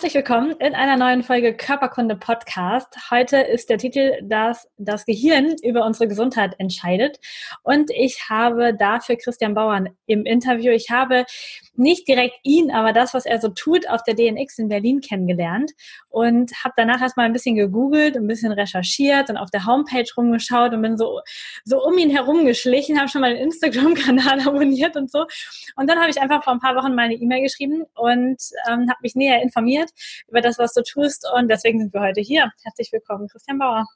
Herzlich willkommen in einer neuen Folge Körperkunde Podcast. Heute ist der Titel, dass das Gehirn über unsere Gesundheit entscheidet. Und ich habe dafür Christian Bauern im Interview. Ich habe nicht direkt ihn, aber das, was er so tut, auf der DNX in Berlin kennengelernt und habe danach erstmal ein bisschen gegoogelt, ein bisschen recherchiert und auf der Homepage rumgeschaut und bin so, so um ihn herum geschlichen, habe schon mal den Instagram-Kanal abonniert und so. Und dann habe ich einfach vor ein paar Wochen mal eine E-Mail geschrieben und ähm, habe mich näher informiert über das, was du tust. Und deswegen sind wir heute hier. Herzlich willkommen, Christian Bauer.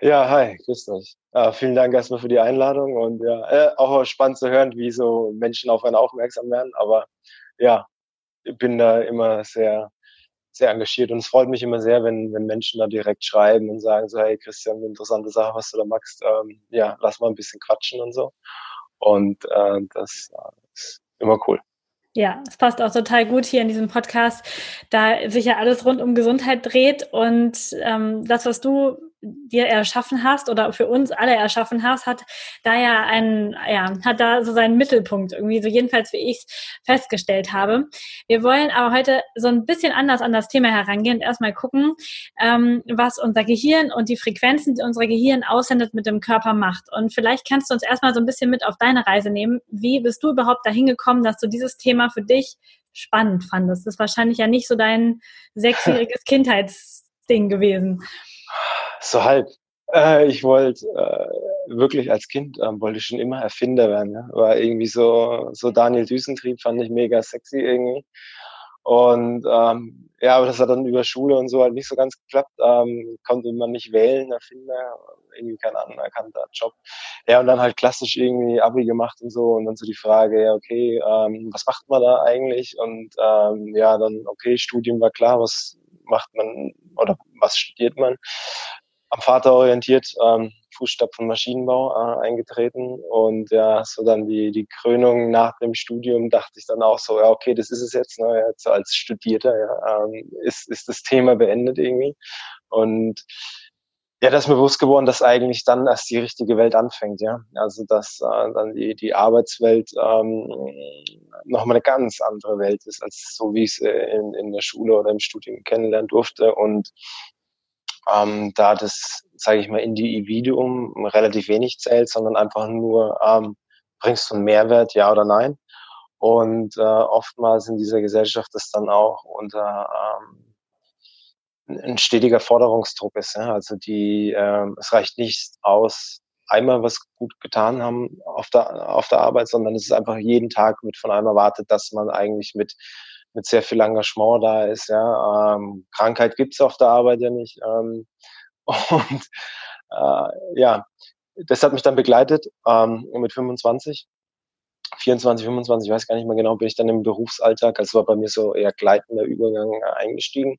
Ja, hi, grüß euch. Ja, vielen Dank erstmal für die Einladung und ja, äh, auch spannend zu hören, wie so Menschen auf einen aufmerksam werden. Aber ja, ich bin da immer sehr, sehr engagiert und es freut mich immer sehr, wenn, wenn Menschen da direkt schreiben und sagen so, hey Christian, interessante Sache, was du da machst. Ähm, ja, lass mal ein bisschen quatschen und so. Und äh, das äh, ist immer cool. Ja, es passt auch total gut hier in diesem Podcast, da sich ja alles rund um Gesundheit dreht und ähm, das, was du dir erschaffen hast oder für uns alle erschaffen hast, hat da ja einen, ja, hat da so seinen Mittelpunkt irgendwie, so jedenfalls wie ich es festgestellt habe. Wir wollen aber heute so ein bisschen anders an das Thema herangehen und erstmal gucken, ähm, was unser Gehirn und die Frequenzen, die unser Gehirn aussendet, mit dem Körper macht. Und vielleicht kannst du uns erstmal so ein bisschen mit auf deine Reise nehmen. Wie bist du überhaupt dahin gekommen, dass du dieses Thema für dich spannend fandest? Das ist wahrscheinlich ja nicht so dein sechsjähriges Kindheitsding gewesen. So halb. Äh, ich wollte äh, wirklich als Kind ähm, wollte ich schon immer Erfinder werden. Ja? War irgendwie so so Daniel Düsentrieb fand ich mega sexy irgendwie. Und ähm, ja, aber das hat dann über Schule und so halt nicht so ganz geklappt. Ähm, konnte man nicht wählen, Erfinder, irgendwie kein anerkannter Job. Ja, und dann halt klassisch irgendwie Abi gemacht und so. Und dann so die Frage, ja, okay, ähm, was macht man da eigentlich? Und ähm, ja, dann, okay, Studium war klar, was macht man oder was studiert man? Am Vater orientiert, ähm, Fußstapfen Maschinenbau äh, eingetreten und ja, so dann die, die Krönung nach dem Studium dachte ich dann auch so, ja, okay, das ist es jetzt, ne, jetzt als Studierter, ja, ähm, ist, ist das Thema beendet irgendwie und ja, das ist mir bewusst geworden, dass eigentlich dann erst die richtige Welt anfängt, ja. Also dass äh, dann die, die Arbeitswelt ähm, nochmal eine ganz andere Welt ist, als so wie ich es äh, in, in der Schule oder im Studium kennenlernen durfte. Und ähm, da das, sage ich mal, Individuum relativ wenig zählt, sondern einfach nur, ähm, bringst du einen Mehrwert, ja oder nein? Und äh, oftmals in dieser Gesellschaft ist dann auch unter ähm, ein stetiger Forderungsdruck ist. Ja? Also die, äh, es reicht nicht aus, einmal was gut getan haben auf der, auf der Arbeit, sondern es ist einfach jeden Tag mit von einem erwartet, dass man eigentlich mit mit sehr viel Engagement da ist. Ja. Ähm, Krankheit gibt's auf der Arbeit ja nicht. Ähm, und äh, ja, das hat mich dann begleitet ähm, mit 25. 24, 25, ich weiß gar nicht mehr genau, bin ich dann im Berufsalltag, also war bei mir so eher gleitender Übergang äh, eingestiegen.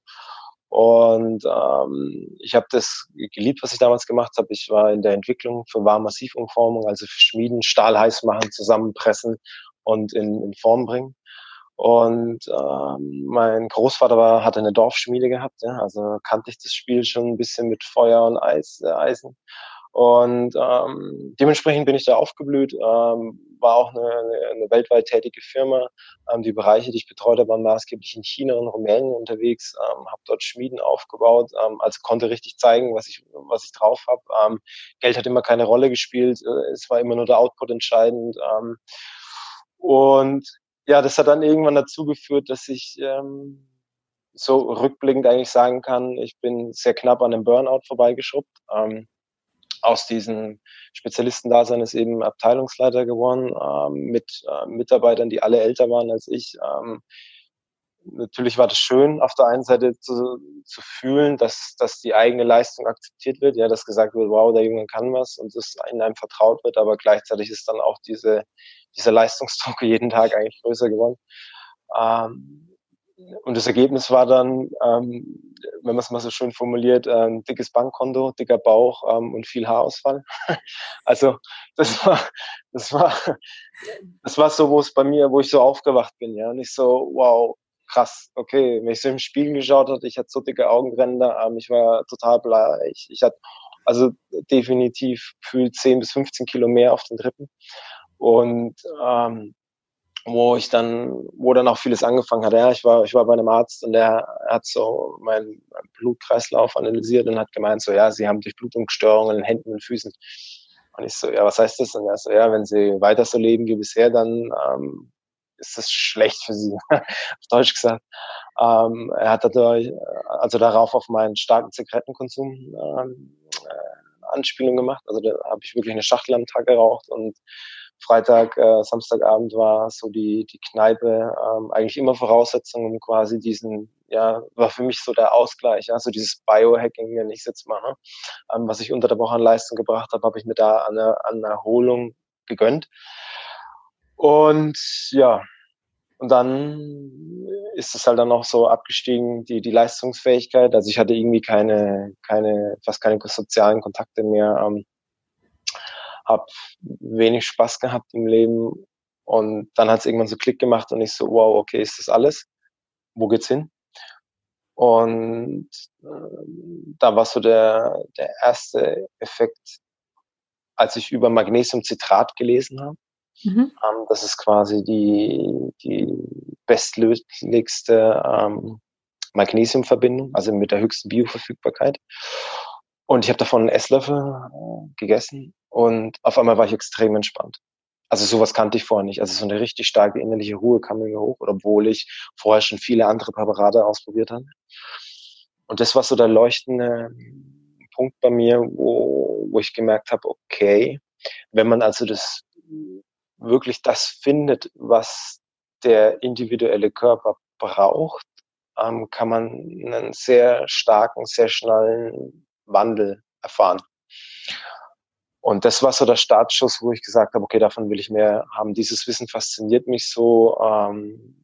Und ähm, ich habe das geliebt, was ich damals gemacht habe. Ich war in der Entwicklung für Warm-Massivumformung, also für Schmieden, Stahl heiß machen, zusammenpressen und in, in Form bringen. Und ähm, mein Großvater war, hatte eine Dorfschmiede gehabt, ja, also kannte ich das Spiel schon ein bisschen mit Feuer und Eis, äh, Eisen. Und ähm, dementsprechend bin ich da aufgeblüht, ähm, war auch eine, eine weltweit tätige Firma. Ähm, die Bereiche, die ich betreut habe, waren maßgeblich in China und Rumänien unterwegs, ähm, habe dort Schmieden aufgebaut, ähm, also konnte richtig zeigen, was ich, was ich drauf habe. Ähm, Geld hat immer keine Rolle gespielt, äh, es war immer nur der Output entscheidend. Ähm, und ja, das hat dann irgendwann dazu geführt, dass ich ähm, so rückblickend eigentlich sagen kann, ich bin sehr knapp an einem Burnout vorbeigeschrubbt. Ähm, aus diesem Spezialistendasein ist eben Abteilungsleiter geworden, ähm, mit äh, Mitarbeitern, die alle älter waren als ich. Ähm, natürlich war das schön, auf der einen Seite zu, zu fühlen, dass, dass die eigene Leistung akzeptiert wird, ja, dass gesagt wird, wow, der Junge kann was und es in einem vertraut wird, aber gleichzeitig ist dann auch diese, dieser Leistungsdruck jeden Tag eigentlich größer geworden. Ähm, und das Ergebnis war dann, ähm, wenn man es mal so schön formuliert, ein dickes Bankkonto, dicker Bauch ähm, und viel Haarausfall. also das war, das war, das war so, wo es bei mir, wo ich so aufgewacht bin, ja, und ich so, wow, krass, okay, wenn ich so im Spiegel geschaut hatte, ich hatte so dicke Augenränder, ähm, ich war total bleich, ich hatte also definitiv gefühlt 10 bis 15 Kilo mehr auf den Rippen und ähm, wo ich dann, wo dann auch vieles angefangen hat. Ja, ich war, ich war bei einem Arzt und der hat so meinen Blutkreislauf analysiert und hat gemeint, so, ja, sie haben Durchblutungsstörungen in Händen und Füßen. Und ich so, ja, was heißt das? Und er so, ja, wenn sie weiter so leben wie bisher, dann ähm, ist das schlecht für sie, auf Deutsch gesagt. Ähm, er hat dadurch, also darauf auf meinen starken Zigarettenkonsum ähm, äh, Anspielung gemacht. Also da habe ich wirklich eine Schachtel am Tag geraucht und Freitag, äh, Samstagabend war so die, die Kneipe ähm, eigentlich immer Voraussetzung, um quasi diesen, ja, war für mich so der Ausgleich, ja, so dieses Biohacking, wenn ich es jetzt mache, ähm, was ich unter der Woche an Leistung gebracht habe, habe ich mir da an, an Erholung gegönnt. Und ja, und dann ist es halt dann noch so abgestiegen, die, die Leistungsfähigkeit. Also ich hatte irgendwie keine, keine, fast keine sozialen Kontakte mehr. Ähm, habe wenig Spaß gehabt im Leben und dann hat es irgendwann so Klick gemacht und ich so, wow, okay, ist das alles? Wo geht's hin? Und äh, da war so der, der erste Effekt, als ich über Magnesiumcitrat gelesen habe. Mhm. Ähm, das ist quasi die, die bestlöslichste ähm, Magnesiumverbindung, also mit der höchsten Bioverfügbarkeit. Und ich habe davon einen Esslöffel äh, gegessen und auf einmal war ich extrem entspannt. Also sowas kannte ich vorher nicht. Also so eine richtig starke innerliche Ruhe kam mir hoch, obwohl ich vorher schon viele andere Präparate ausprobiert hatte. Und das war so der leuchtende Punkt bei mir, wo, wo ich gemerkt habe, okay, wenn man also das wirklich das findet, was der individuelle Körper braucht, ähm, kann man einen sehr starken, sehr schnellen Wandel erfahren. Und das war so der Startschuss, wo ich gesagt habe, okay, davon will ich mehr haben. Dieses Wissen fasziniert mich so ähm,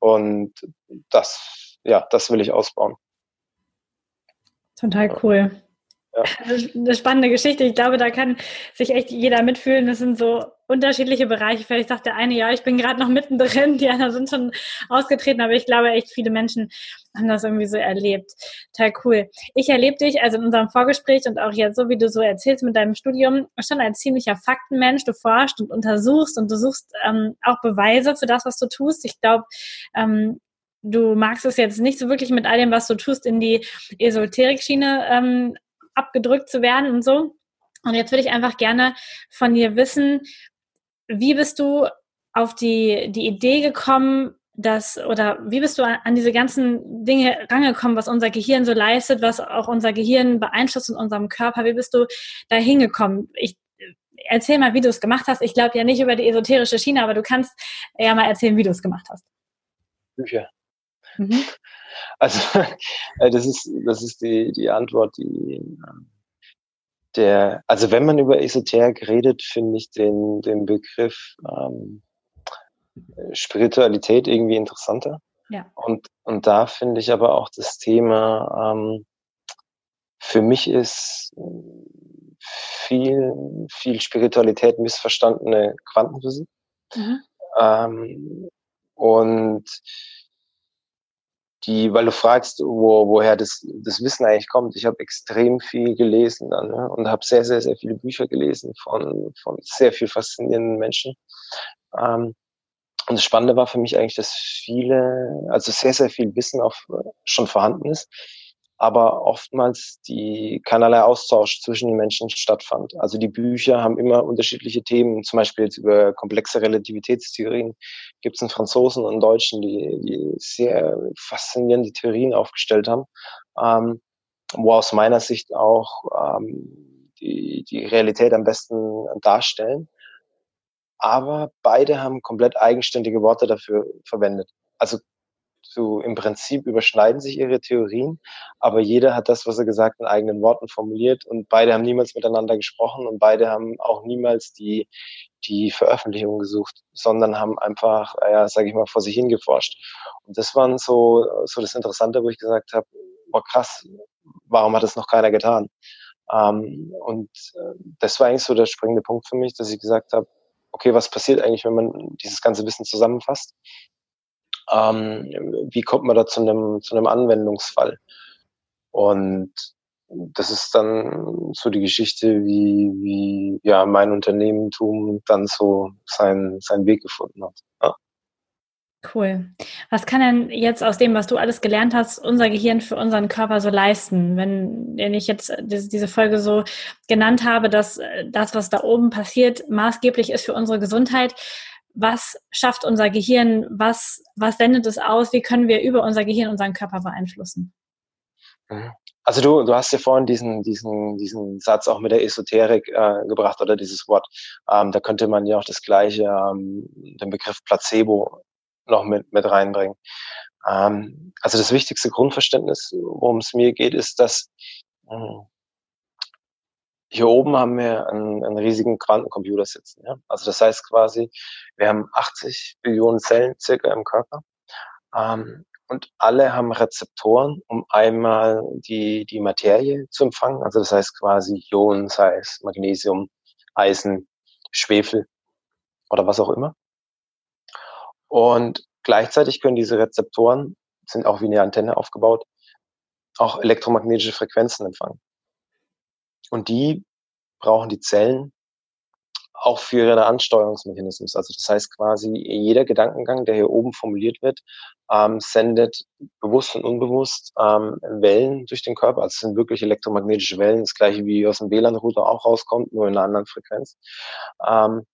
und das, ja, das will ich ausbauen. Total cool. Eine spannende Geschichte. Ich glaube, da kann sich echt jeder mitfühlen. Das sind so unterschiedliche Bereiche. Vielleicht sagt der eine, ja, ich bin gerade noch mittendrin, die anderen sind schon ausgetreten, aber ich glaube echt, viele Menschen haben das irgendwie so erlebt. Total cool. Ich erlebe dich, also in unserem Vorgespräch und auch jetzt so, wie du so erzählst mit deinem Studium, schon als ziemlicher Faktenmensch. Du forschst und untersuchst und du suchst ähm, auch Beweise für das, was du tust. Ich glaube, ähm, du magst es jetzt nicht so wirklich mit all dem, was du tust, in die Esoterik-Schiene ähm, abgedrückt zu werden und so. Und jetzt würde ich einfach gerne von dir wissen, wie bist du auf die, die Idee gekommen, dass, oder wie bist du an, an, diese ganzen Dinge rangekommen, was unser Gehirn so leistet, was auch unser Gehirn beeinflusst in unserem Körper? Wie bist du da hingekommen? Ich erzähl mal, wie du es gemacht hast. Ich glaube ja nicht über die esoterische Schiene, aber du kannst ja mal erzählen, wie du es gemacht hast. Bücher. Mhm. Also äh, das ist, das ist die, die Antwort, die ähm, der, also wenn man über Esoterik redet, finde ich den, den Begriff ähm, Spiritualität irgendwie interessanter. Ja. Und, und da finde ich aber auch das Thema, ähm, für mich ist viel, viel Spiritualität missverstandene Quantenphysik. Mhm. Ähm, und die, weil du fragst, wo, woher das, das Wissen eigentlich kommt. Ich habe extrem viel gelesen dann ne? und habe sehr, sehr, sehr viele Bücher gelesen von, von sehr viel faszinierenden Menschen. Ähm, und das Spannende war für mich eigentlich, dass viele, also sehr, sehr viel Wissen auch schon vorhanden ist aber oftmals die keinerlei Austausch zwischen den Menschen stattfand. Also die Bücher haben immer unterschiedliche Themen, zum Beispiel jetzt über komplexe Relativitätstheorien gibt es einen Franzosen und einen Deutschen, die, die sehr faszinierende Theorien aufgestellt haben, ähm, wo aus meiner Sicht auch ähm, die, die Realität am besten darstellen. Aber beide haben komplett eigenständige Worte dafür verwendet. Also so im Prinzip überschneiden sich ihre Theorien, aber jeder hat das, was er gesagt in eigenen Worten formuliert und beide haben niemals miteinander gesprochen und beide haben auch niemals die, die Veröffentlichung gesucht, sondern haben einfach, ja, sage ich mal, vor sich hingeforscht. Und das waren so, so das Interessante, wo ich gesagt habe, boah krass, warum hat das noch keiner getan? Ähm, und äh, das war eigentlich so der springende Punkt für mich, dass ich gesagt habe, okay, was passiert eigentlich, wenn man dieses ganze Wissen zusammenfasst? Ähm, wie kommt man da zu einem, zu einem Anwendungsfall? Und das ist dann so die Geschichte, wie, wie ja mein Unternehmentum dann so seinen, seinen Weg gefunden hat. Ja. Cool. Was kann denn jetzt aus dem, was du alles gelernt hast, unser Gehirn für unseren Körper so leisten? Wenn, wenn ich jetzt diese Folge so genannt habe, dass das, was da oben passiert, maßgeblich ist für unsere Gesundheit. Was schafft unser Gehirn? Was, was sendet es aus? Wie können wir über unser Gehirn unseren Körper beeinflussen? Mhm. Also du, du hast ja vorhin diesen, diesen, diesen Satz auch mit der Esoterik äh, gebracht oder dieses Wort. Ähm, da könnte man ja auch das gleiche, ähm, den Begriff Placebo noch mit, mit reinbringen. Ähm, also das wichtigste Grundverständnis, worum es mir geht, ist, dass mh, hm, hier oben haben wir einen, einen riesigen Quantencomputer sitzen. Ja? Also das heißt quasi, wir haben 80 Billionen Zellen circa im Körper. Ähm, und alle haben Rezeptoren, um einmal die, die Materie zu empfangen. Also das heißt quasi Ionen, sei es Magnesium, Eisen, Schwefel oder was auch immer. Und gleichzeitig können diese Rezeptoren, sind auch wie eine Antenne aufgebaut, auch elektromagnetische Frequenzen empfangen. Und die brauchen die Zellen auch für ihre Ansteuerungsmechanismus. Also das heißt quasi, jeder Gedankengang, der hier oben formuliert wird, ähm, sendet bewusst und unbewusst ähm, Wellen durch den Körper. Also es sind wirklich elektromagnetische Wellen, das gleiche wie aus dem WLAN-Router auch rauskommt, nur in einer anderen Frequenz. Ähm,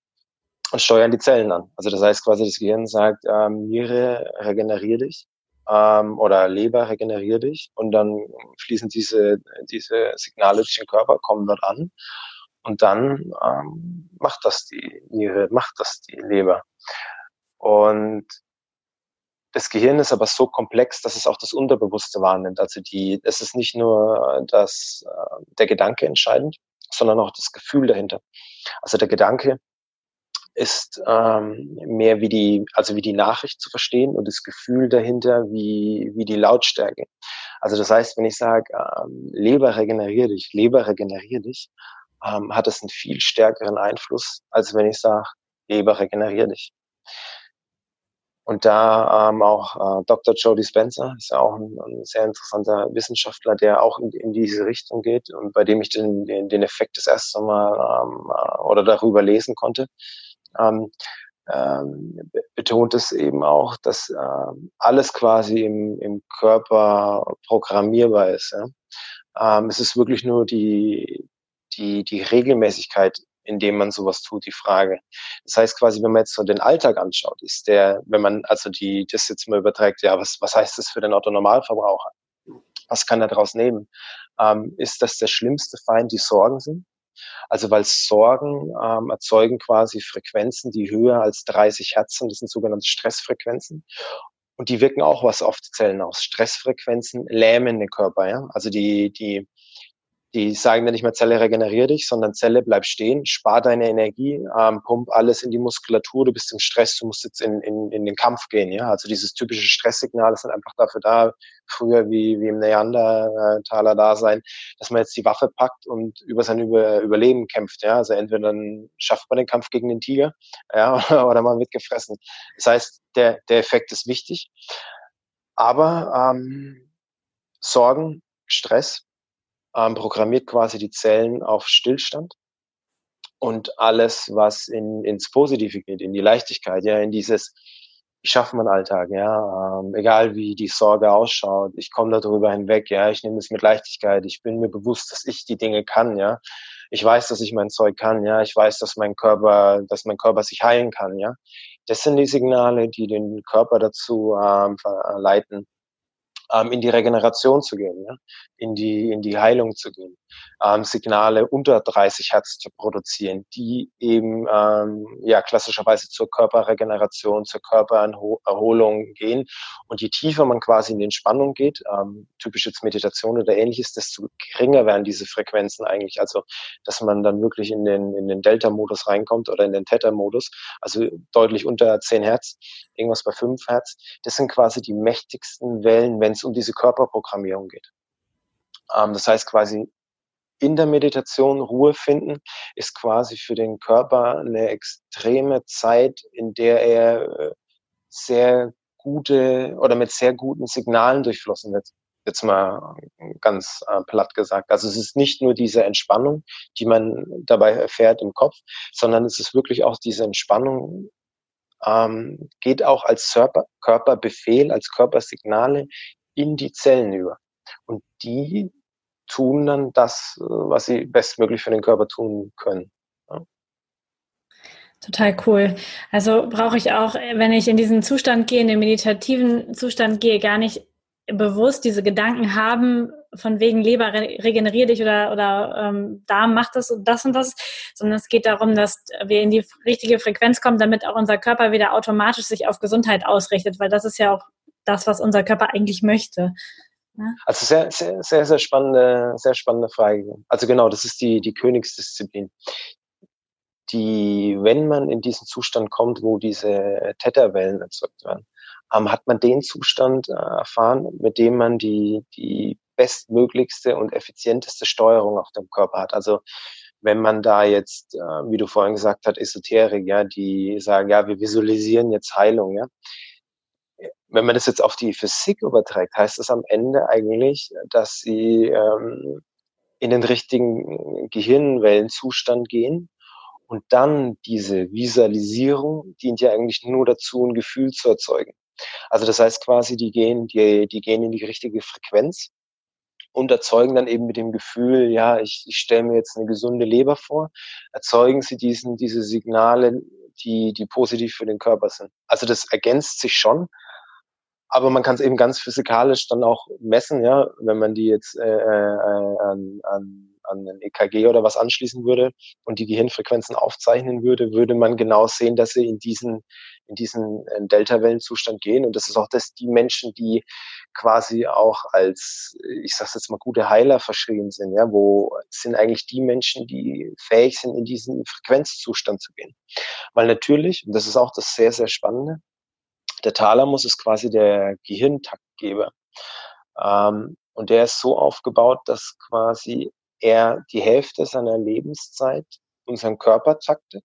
und steuern die Zellen an. Also das heißt quasi, das Gehirn sagt, ähm, Niere, regenerier dich ähm, oder Leber, regenerier dich und dann fließen diese, diese Signale durch den Körper, kommen dort an und dann ähm, macht das die Niere, macht das die Leber. Und das Gehirn ist aber so komplex, dass es auch das Unterbewusste wahrnimmt. Also die, es ist nicht nur das, äh, der Gedanke entscheidend, sondern auch das Gefühl dahinter. Also der Gedanke ist ähm, mehr wie die, also wie die Nachricht zu verstehen und das Gefühl dahinter wie, wie die Lautstärke. Also das heißt, wenn ich sage, ähm, Leber regenerier dich, Leber regenerier dich, ähm, hat es einen viel stärkeren Einfluss, als wenn ich sage, Leber regenerier dich. Und da ähm, auch äh, Dr. Jody Spencer ist ja auch ein, ein sehr interessanter Wissenschaftler, der auch in, in, diese Richtung geht und bei dem ich den, den, den Effekt das erste Mal ähm, äh, oder darüber lesen konnte. Ähm, ähm, betont es eben auch, dass ähm, alles quasi im, im Körper programmierbar ist. Ja? Ähm, es ist wirklich nur die, die, die Regelmäßigkeit, in dem man sowas tut, die Frage. Das heißt quasi, wenn man jetzt so den Alltag anschaut, ist der, wenn man also die, das jetzt mal überträgt, ja, was, was heißt das für den Otto-Normalverbraucher? Was kann er daraus nehmen? Ähm, ist das der schlimmste Feind, die Sorgen sind? Also weil Sorgen ähm, erzeugen quasi Frequenzen, die höher als 30 Hertz sind. Das sind sogenannte Stressfrequenzen. Und die wirken auch was auf die Zellen aus. Stressfrequenzen lähmen den Körper. Ja? Also die, die, die sagen dann nicht mehr Zelle regenerier dich, sondern Zelle bleib stehen, spar deine Energie, ähm, pump alles in die Muskulatur, du bist im Stress, du musst jetzt in, in, in den Kampf gehen. Ja? Also dieses typische Stresssignal ist dann einfach dafür da, früher wie, wie im Neandertaler Dasein, dass man jetzt die Waffe packt und über sein über Überleben kämpft. Ja? Also entweder dann schafft man den Kampf gegen den Tiger ja? oder man wird gefressen. Das heißt, der, der Effekt ist wichtig. Aber ähm, Sorgen, Stress ähm, programmiert quasi die Zellen auf Stillstand und alles, was in, ins Positive geht, in die Leichtigkeit, ja, in dieses, ich schaffe meinen Alltag, ja, ähm, egal wie die Sorge ausschaut, ich komme darüber hinweg, ja, ich nehme es mit Leichtigkeit, ich bin mir bewusst, dass ich die Dinge kann, ja, ich weiß, dass ich mein Zeug kann, ja, ich weiß, dass mein Körper, dass mein Körper sich heilen kann, ja. Das sind die Signale, die den Körper dazu ähm, verleiten, ähm, in die Regeneration zu gehen, ja? in, die, in die Heilung zu gehen. Ähm, Signale unter 30 Hertz zu produzieren, die eben ähm, ja klassischerweise zur Körperregeneration, zur Körpererholung gehen. Und je tiefer man quasi in die Entspannung geht, ähm, typisch jetzt Meditation oder ähnliches, desto geringer werden diese Frequenzen eigentlich. Also dass man dann wirklich in den, in den Delta-Modus reinkommt oder in den Theta-Modus, also deutlich unter 10 Hertz, irgendwas bei 5 Hertz. Das sind quasi die mächtigsten Wellen, wenn es um diese Körperprogrammierung geht. Ähm, das heißt quasi in der Meditation Ruhe finden, ist quasi für den Körper eine extreme Zeit, in der er äh, sehr gute oder mit sehr guten Signalen durchflossen wird. Jetzt mal ganz äh, platt gesagt. Also es ist nicht nur diese Entspannung, die man dabei erfährt im Kopf, sondern es ist wirklich auch diese Entspannung, ähm, geht auch als Körper, Körperbefehl, als Körpersignale in die Zellen über. Und die tun dann das, äh, was sie bestmöglich für den Körper tun können. Total cool. Also brauche ich auch, wenn ich in diesen Zustand gehe, in den meditativen Zustand gehe, gar nicht bewusst diese Gedanken haben, von wegen Leber regeneriere dich oder, oder ähm, Darm macht das und das und das, sondern es geht darum, dass wir in die richtige Frequenz kommen, damit auch unser Körper wieder automatisch sich auf Gesundheit ausrichtet, weil das ist ja auch das, was unser Körper eigentlich möchte. Ne? Also sehr, sehr, sehr, sehr spannende, sehr spannende Frage. Also genau, das ist die, die Königsdisziplin. Die, wenn man in diesen Zustand kommt, wo diese Theta-Wellen erzeugt werden, ähm, hat man den Zustand äh, erfahren, mit dem man die, die bestmöglichste und effizienteste Steuerung auf dem Körper hat. Also wenn man da jetzt, äh, wie du vorhin gesagt hast, Esoterik, ja, die sagen, ja, wir visualisieren jetzt Heilung, ja, wenn man das jetzt auf die Physik überträgt, heißt das am Ende eigentlich, dass sie ähm, in den richtigen Gehirnwellenzustand gehen und dann diese Visualisierung dient ja eigentlich nur dazu, ein Gefühl zu erzeugen. Also das heißt quasi, die gehen, die, die gehen in die richtige Frequenz und erzeugen dann eben mit dem Gefühl, ja, ich, ich stelle mir jetzt eine gesunde Leber vor, erzeugen sie diesen, diese Signale, die, die positiv für den Körper sind. Also das ergänzt sich schon, aber man kann es eben ganz physikalisch dann auch messen, ja, wenn man die jetzt äh, äh, an, an, an ein EKG oder was anschließen würde und die Gehirnfrequenzen aufzeichnen würde, würde man genau sehen, dass sie in diesen in diesen äh, Delta-Wellenzustand gehen. Und das ist auch das, die Menschen, die quasi auch als, ich sag's jetzt mal, gute Heiler verschrieben sind, ja, wo sind eigentlich die Menschen, die fähig sind, in diesen Frequenzzustand zu gehen. Weil natürlich, und das ist auch das sehr, sehr Spannende, der Thalamus ist quasi der Gehirntaktgeber. Ähm, und der ist so aufgebaut, dass quasi er die Hälfte seiner Lebenszeit unseren Körper taktet,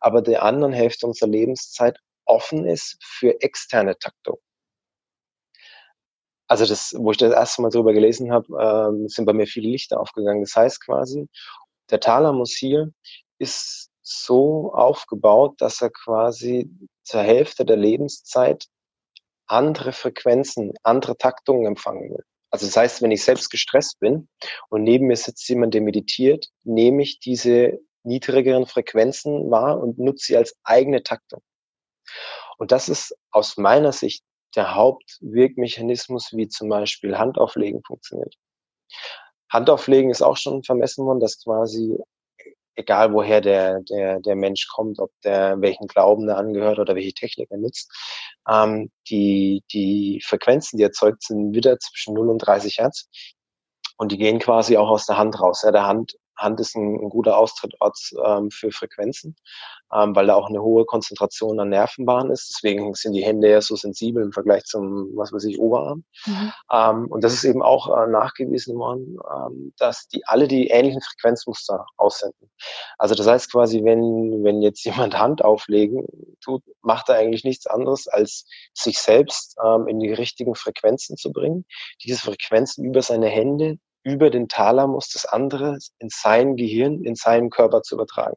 aber der anderen Hälfte unserer Lebenszeit offen ist für externe Taktung. Also das, wo ich das erste Mal drüber gelesen habe, ähm, sind bei mir viele Lichter aufgegangen. Das heißt quasi, der Thalamus hier ist so aufgebaut, dass er quasi zur Hälfte der Lebenszeit andere Frequenzen, andere Taktungen empfangen will. Also das heißt, wenn ich selbst gestresst bin und neben mir sitzt jemand, der meditiert, nehme ich diese niedrigeren Frequenzen wahr und nutze sie als eigene Taktung. Und das ist aus meiner Sicht der Hauptwirkmechanismus, wie zum Beispiel Handauflegen funktioniert. Handauflegen ist auch schon vermessen worden, dass quasi egal woher der, der, der Mensch kommt, ob der welchen Glauben er angehört oder welche Technik er nutzt, ähm, die, die Frequenzen, die erzeugt sind, wieder zwischen 0 und 30 Hertz. Und die gehen quasi auch aus der Hand raus. Ja, der Hand Hand ist ein, ein guter Austrittsort ähm, für Frequenzen, ähm, weil da auch eine hohe Konzentration an Nervenbahnen ist. Deswegen sind die Hände ja so sensibel im Vergleich zum, was weiß ich, Oberarm. Mhm. Ähm, und das ist eben auch äh, nachgewiesen worden, ähm, dass die alle die ähnlichen Frequenzmuster aussenden. Also das heißt quasi, wenn, wenn jetzt jemand Hand auflegen tut, macht er eigentlich nichts anderes, als sich selbst ähm, in die richtigen Frequenzen zu bringen, diese Frequenzen über seine Hände über den Thalamus das andere in sein Gehirn, in seinen Körper zu übertragen.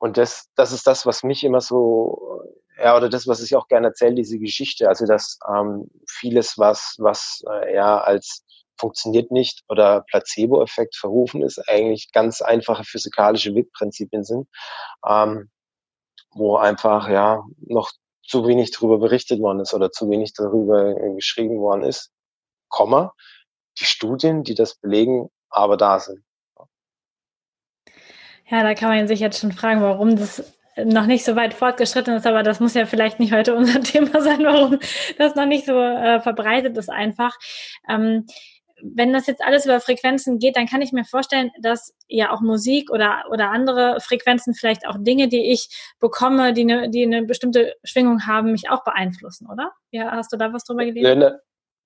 Und das, das ist das, was mich immer so, ja, oder das, was ich auch gerne erzähle, diese Geschichte. Also, dass ähm, vieles, was, was äh, ja als funktioniert nicht oder Placebo-Effekt verrufen ist, eigentlich ganz einfache physikalische Wirkprinzipien sind, ähm, wo einfach ja noch zu wenig darüber berichtet worden ist oder zu wenig darüber geschrieben worden ist. Komma, die Studien, die das belegen, aber da sind. Ja, da kann man sich jetzt schon fragen, warum das noch nicht so weit fortgeschritten ist, aber das muss ja vielleicht nicht heute unser Thema sein, warum das noch nicht so äh, verbreitet ist einfach. Ähm, wenn das jetzt alles über Frequenzen geht, dann kann ich mir vorstellen, dass ja auch Musik oder, oder andere Frequenzen, vielleicht auch Dinge, die ich bekomme, die eine, die eine bestimmte Schwingung haben, mich auch beeinflussen, oder? Ja, hast du da was drüber gelesen?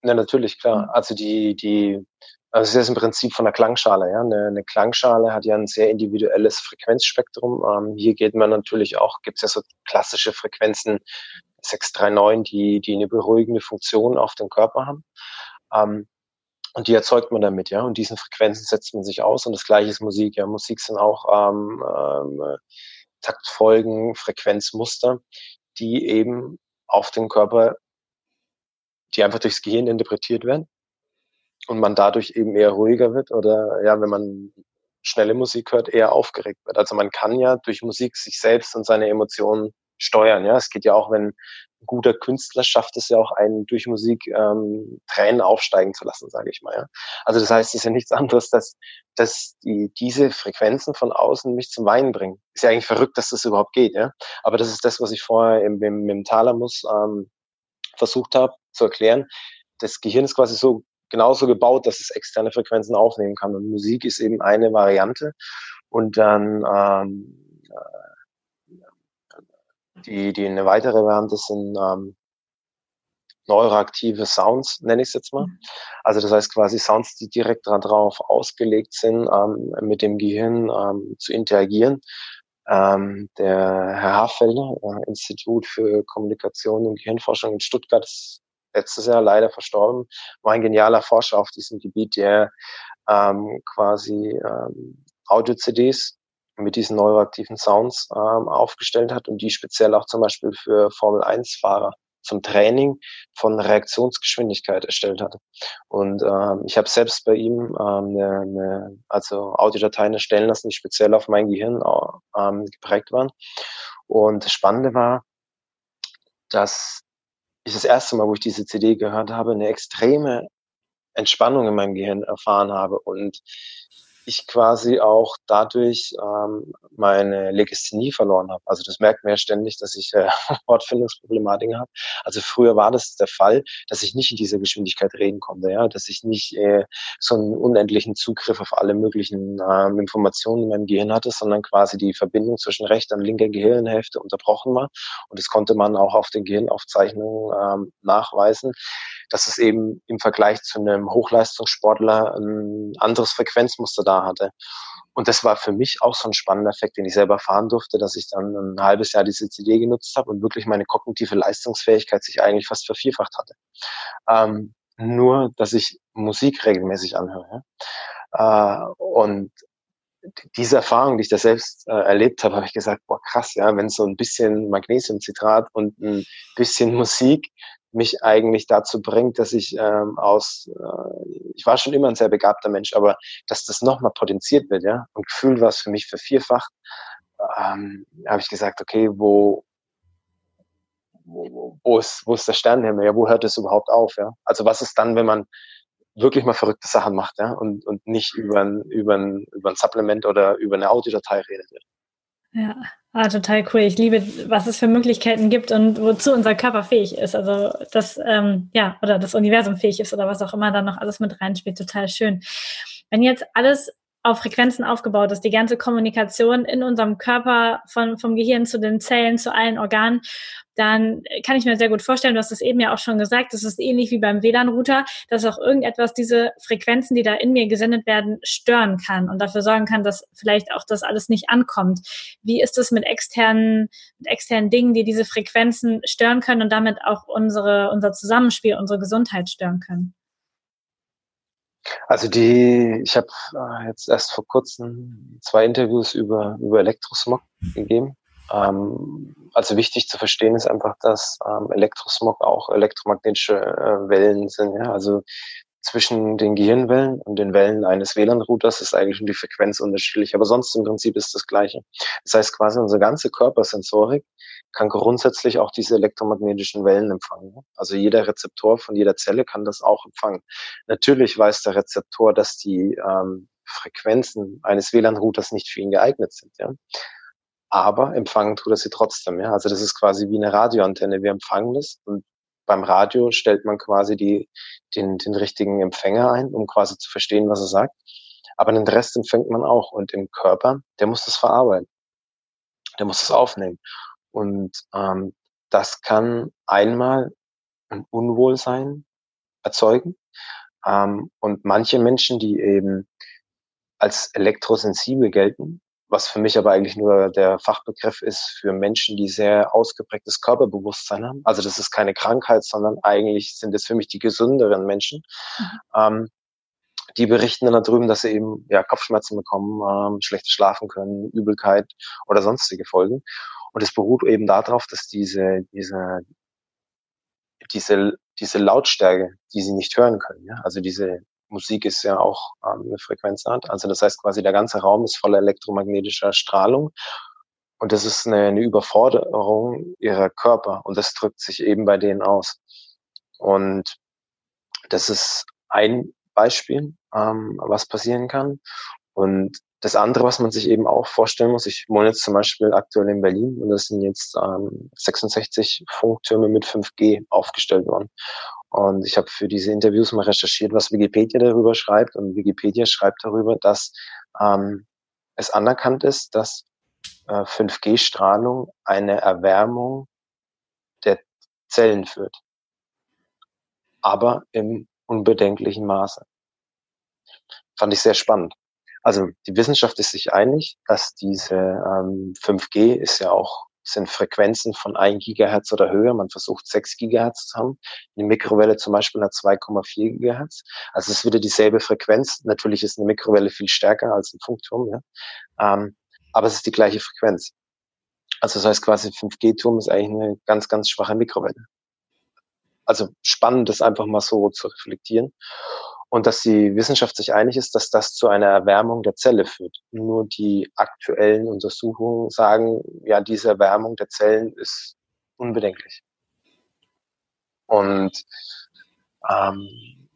Ja, natürlich, klar. Mhm. Also die, die also es ist im Prinzip von der Klangschale. Ja? Eine, eine Klangschale hat ja ein sehr individuelles Frequenzspektrum. Ähm, hier geht man natürlich auch, gibt es ja so klassische Frequenzen 639, die, die eine beruhigende Funktion auf den Körper haben. Ähm, und die erzeugt man damit, ja. Und diesen Frequenzen setzt man sich aus. Und das gleiche ist Musik. Ja, Musik sind auch ähm, ähm, Taktfolgen, Frequenzmuster, die eben auf den Körper, die einfach durchs Gehirn interpretiert werden und man dadurch eben eher ruhiger wird oder ja, wenn man schnelle Musik hört, eher aufgeregt wird. Also man kann ja durch Musik sich selbst und seine Emotionen steuern. Ja, es geht ja auch, wenn ein guter Künstler schafft es ja auch einen durch Musik ähm, Tränen aufsteigen zu lassen, sage ich mal. Ja. Also das heißt, es ist ja nichts anderes, dass, dass die, diese Frequenzen von außen mich zum Weinen bringen. Ist ja eigentlich verrückt, dass das überhaupt geht. Ja. Aber das ist das, was ich vorher im, im, im Thalamus ähm, versucht habe zu erklären. Das Gehirn ist quasi so genauso gebaut, dass es externe Frequenzen aufnehmen kann. Und Musik ist eben eine Variante. Und dann ähm, äh, die, die eine weitere Variante sind ähm, neuroaktive Sounds, nenne ich es jetzt mal. Mhm. Also das heißt quasi Sounds, die direkt darauf ausgelegt sind, ähm, mit dem Gehirn ähm, zu interagieren. Ähm, der Herr Hafelder, äh, Institut für Kommunikation und Gehirnforschung in Stuttgart, ist letztes Jahr leider verstorben, war ein genialer Forscher auf diesem Gebiet, der ähm, quasi ähm, Audio-CDs mit diesen neuroaktiven Sounds ähm, aufgestellt hat und die speziell auch zum Beispiel für Formel-1-Fahrer zum Training von Reaktionsgeschwindigkeit erstellt hat. Und ähm, ich habe selbst bei ihm ähm, eine, eine, also Audiodateien erstellen lassen, die speziell auf mein Gehirn ähm, geprägt waren. Und das Spannende war, dass ich das erste Mal, wo ich diese CD gehört habe, eine extreme Entspannung in meinem Gehirn erfahren habe und ich quasi auch dadurch ähm, meine Legasthenie verloren habe. Also das merkt man ja ständig, dass ich äh, Wortfindungsproblematiken habe. Also früher war das der Fall, dass ich nicht in dieser Geschwindigkeit reden konnte, ja, dass ich nicht äh, so einen unendlichen Zugriff auf alle möglichen ähm, Informationen in meinem Gehirn hatte, sondern quasi die Verbindung zwischen rechter und linker Gehirnhälfte unterbrochen war. Und das konnte man auch auf den Gehirnaufzeichnungen ähm, nachweisen, dass es eben im Vergleich zu einem Hochleistungssportler ein anderes Frequenzmuster da hatte. Und das war für mich auch so ein spannender Effekt, den ich selber fahren durfte, dass ich dann ein halbes Jahr diese CD genutzt habe und wirklich meine kognitive Leistungsfähigkeit sich eigentlich fast vervierfacht hatte. Ähm, nur, dass ich Musik regelmäßig anhöre. Äh, und diese Erfahrung, die ich da selbst äh, erlebt habe, habe ich gesagt, boah, krass, ja, wenn so ein bisschen Magnesiumcitrat und ein bisschen Musik mich eigentlich dazu bringt, dass ich ähm, aus, äh, ich war schon immer ein sehr begabter Mensch, aber dass das nochmal potenziert wird, ja, und gefühlt war es für mich vervierfacht, ähm, habe ich gesagt, okay, wo, wo, wo, ist, wo ist der Sternenhimmel, ja, wo hört es überhaupt auf, ja? Also was ist dann, wenn man wirklich mal verrückte Sachen macht, ja, und, und nicht über ein, über ein, über ein Supplement oder über eine Audiodatei redet. Ja, ah, total cool. Ich liebe, was es für Möglichkeiten gibt und wozu unser Körper fähig ist. Also das, ähm, ja, oder das Universum fähig ist oder was auch immer da noch alles mit reinspielt. Total schön. Wenn jetzt alles auf Frequenzen aufgebaut ist, die ganze Kommunikation in unserem Körper von, vom Gehirn zu den Zellen, zu allen Organen, dann kann ich mir sehr gut vorstellen, du hast es eben ja auch schon gesagt, das ist ähnlich wie beim WLAN-Router, dass auch irgendetwas diese Frequenzen, die da in mir gesendet werden, stören kann und dafür sorgen kann, dass vielleicht auch das alles nicht ankommt. Wie ist es mit externen, mit externen Dingen, die diese Frequenzen stören können und damit auch unsere, unser Zusammenspiel, unsere Gesundheit stören können? Also die, ich habe äh, jetzt erst vor kurzem zwei Interviews über, über Elektrosmog gegeben. Ähm, also wichtig zu verstehen ist einfach, dass ähm, Elektrosmog auch elektromagnetische äh, Wellen sind. Ja? Also zwischen den Gehirnwellen und den Wellen eines WLAN-Routers ist eigentlich nur die Frequenz unterschiedlich, aber sonst im Prinzip ist das Gleiche. Das heißt quasi unsere ganze Körpersensorik kann grundsätzlich auch diese elektromagnetischen Wellen empfangen. Also jeder Rezeptor von jeder Zelle kann das auch empfangen. Natürlich weiß der Rezeptor, dass die ähm, Frequenzen eines WLAN-Routers nicht für ihn geeignet sind. Ja? Aber empfangen tut er sie trotzdem. Ja? Also das ist quasi wie eine Radioantenne. Wir empfangen das und beim Radio stellt man quasi die, den, den richtigen Empfänger ein, um quasi zu verstehen, was er sagt. Aber den Rest empfängt man auch. Und im Körper, der muss das verarbeiten. Der muss das aufnehmen. Und ähm, das kann einmal ein Unwohlsein erzeugen. Ähm, und manche Menschen, die eben als elektrosensibel gelten, was für mich aber eigentlich nur der Fachbegriff ist für Menschen, die sehr ausgeprägtes Körperbewusstsein haben. Also das ist keine Krankheit, sondern eigentlich sind es für mich die gesünderen Menschen. Mhm. Ähm, die berichten dann darüber, dass sie eben ja, Kopfschmerzen bekommen, ähm, schlecht schlafen können, Übelkeit oder sonstige Folgen. Und es beruht eben darauf, dass diese, diese, diese, diese Lautstärke, die sie nicht hören können, ja, also diese Musik ist ja auch ähm, eine Frequenzart. Also das heißt quasi, der ganze Raum ist voller elektromagnetischer Strahlung. Und das ist eine, eine Überforderung ihrer Körper. Und das drückt sich eben bei denen aus. Und das ist ein Beispiel, ähm, was passieren kann. Und das andere, was man sich eben auch vorstellen muss, ich wohne jetzt zum Beispiel aktuell in Berlin und es sind jetzt ähm, 66 Funktürme mit 5G aufgestellt worden. Und ich habe für diese Interviews mal recherchiert, was Wikipedia darüber schreibt. Und Wikipedia schreibt darüber, dass ähm, es anerkannt ist, dass äh, 5G-Strahlung eine Erwärmung der Zellen führt. Aber im unbedenklichen Maße. Fand ich sehr spannend. Also die Wissenschaft ist sich einig, dass diese ähm, 5G ist ja auch sind Frequenzen von 1 Gigahertz oder höher. Man versucht 6 Gigahertz zu haben. Eine Mikrowelle zum Beispiel hat 2,4 Gigahertz. Also es ist wieder dieselbe Frequenz. Natürlich ist eine Mikrowelle viel stärker als ein Funkturm, ja. Ähm, aber es ist die gleiche Frequenz. Also das heißt quasi 5G-Turm ist eigentlich eine ganz, ganz schwache Mikrowelle. Also spannend, das einfach mal so zu reflektieren und dass die Wissenschaft sich einig ist, dass das zu einer Erwärmung der Zelle führt. Nur die aktuellen Untersuchungen sagen, ja, diese Erwärmung der Zellen ist unbedenklich. Und ähm,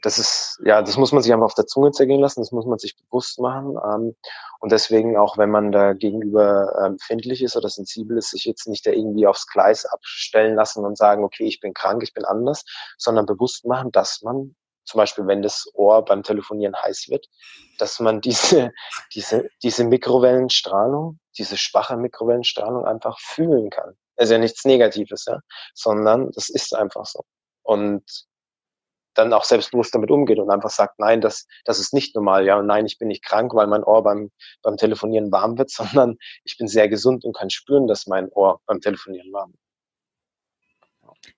das ist, ja, das muss man sich einfach auf der Zunge zergehen lassen, das muss man sich bewusst machen. Ähm, und deswegen, auch wenn man da gegenüber ähm, empfindlich ist oder sensibel ist, sich jetzt nicht da irgendwie aufs Gleis abstellen lassen und sagen, okay, ich bin krank, ich bin anders, sondern bewusst machen, dass man zum Beispiel wenn das Ohr beim Telefonieren heiß wird, dass man diese, diese, diese Mikrowellenstrahlung, diese schwache Mikrowellenstrahlung einfach fühlen kann. Ist ja nichts Negatives, ja, sondern das ist einfach so. Und dann auch selbstbewusst damit umgeht und einfach sagt, nein, das, das ist nicht normal, ja, nein, ich bin nicht krank, weil mein Ohr beim, beim Telefonieren warm wird, sondern ich bin sehr gesund und kann spüren, dass mein Ohr beim Telefonieren warm wird.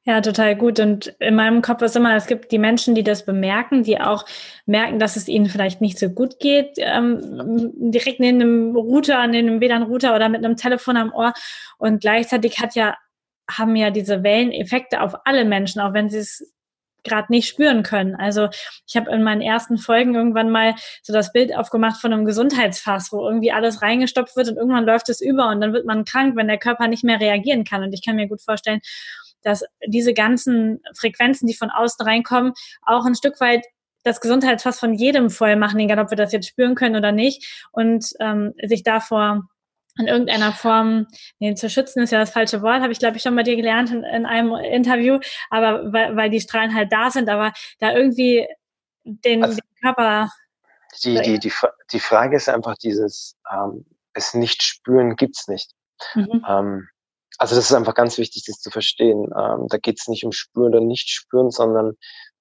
Ja, total gut. Und in meinem Kopf ist immer, es gibt die Menschen, die das bemerken, die auch merken, dass es ihnen vielleicht nicht so gut geht, ähm, direkt neben einem Router, neben einem WLAN-Router oder mit einem Telefon am Ohr. Und gleichzeitig hat ja, haben ja diese Wellen Effekte auf alle Menschen, auch wenn sie es gerade nicht spüren können. Also ich habe in meinen ersten Folgen irgendwann mal so das Bild aufgemacht von einem Gesundheitsfass, wo irgendwie alles reingestopft wird und irgendwann läuft es über und dann wird man krank, wenn der Körper nicht mehr reagieren kann. Und ich kann mir gut vorstellen, dass diese ganzen Frequenzen, die von außen reinkommen, auch ein Stück weit das Gesundheitsfass von jedem voll machen, egal ob wir das jetzt spüren können oder nicht, und ähm, sich davor in irgendeiner Form, nee, zu schützen ist ja das falsche Wort, habe ich glaube ich schon bei dir gelernt in, in einem Interview, aber weil, weil die Strahlen halt da sind, aber da irgendwie den, also, den Körper. Die, die, die, die Frage ist einfach dieses, ähm, es nicht spüren gibt's nicht. Mhm. Ähm, also das ist einfach ganz wichtig, das zu verstehen. Ähm, da geht es nicht um Spüren oder Nicht-Spüren, sondern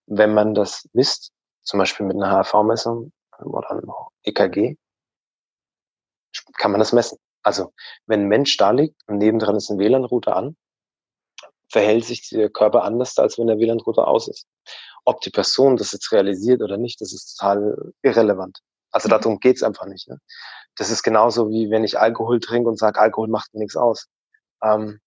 wenn man das misst, zum Beispiel mit einer HRV-Messung oder einem EKG, kann man das messen. Also wenn ein Mensch da liegt und nebendran ist ein WLAN-Router an, verhält sich der Körper anders, als wenn der WLAN-Router aus ist. Ob die Person das jetzt realisiert oder nicht, das ist total irrelevant. Also mhm. darum geht's einfach nicht. Ne? Das ist genauso wie wenn ich Alkohol trinke und sage, Alkohol macht mir nichts aus. Ähm,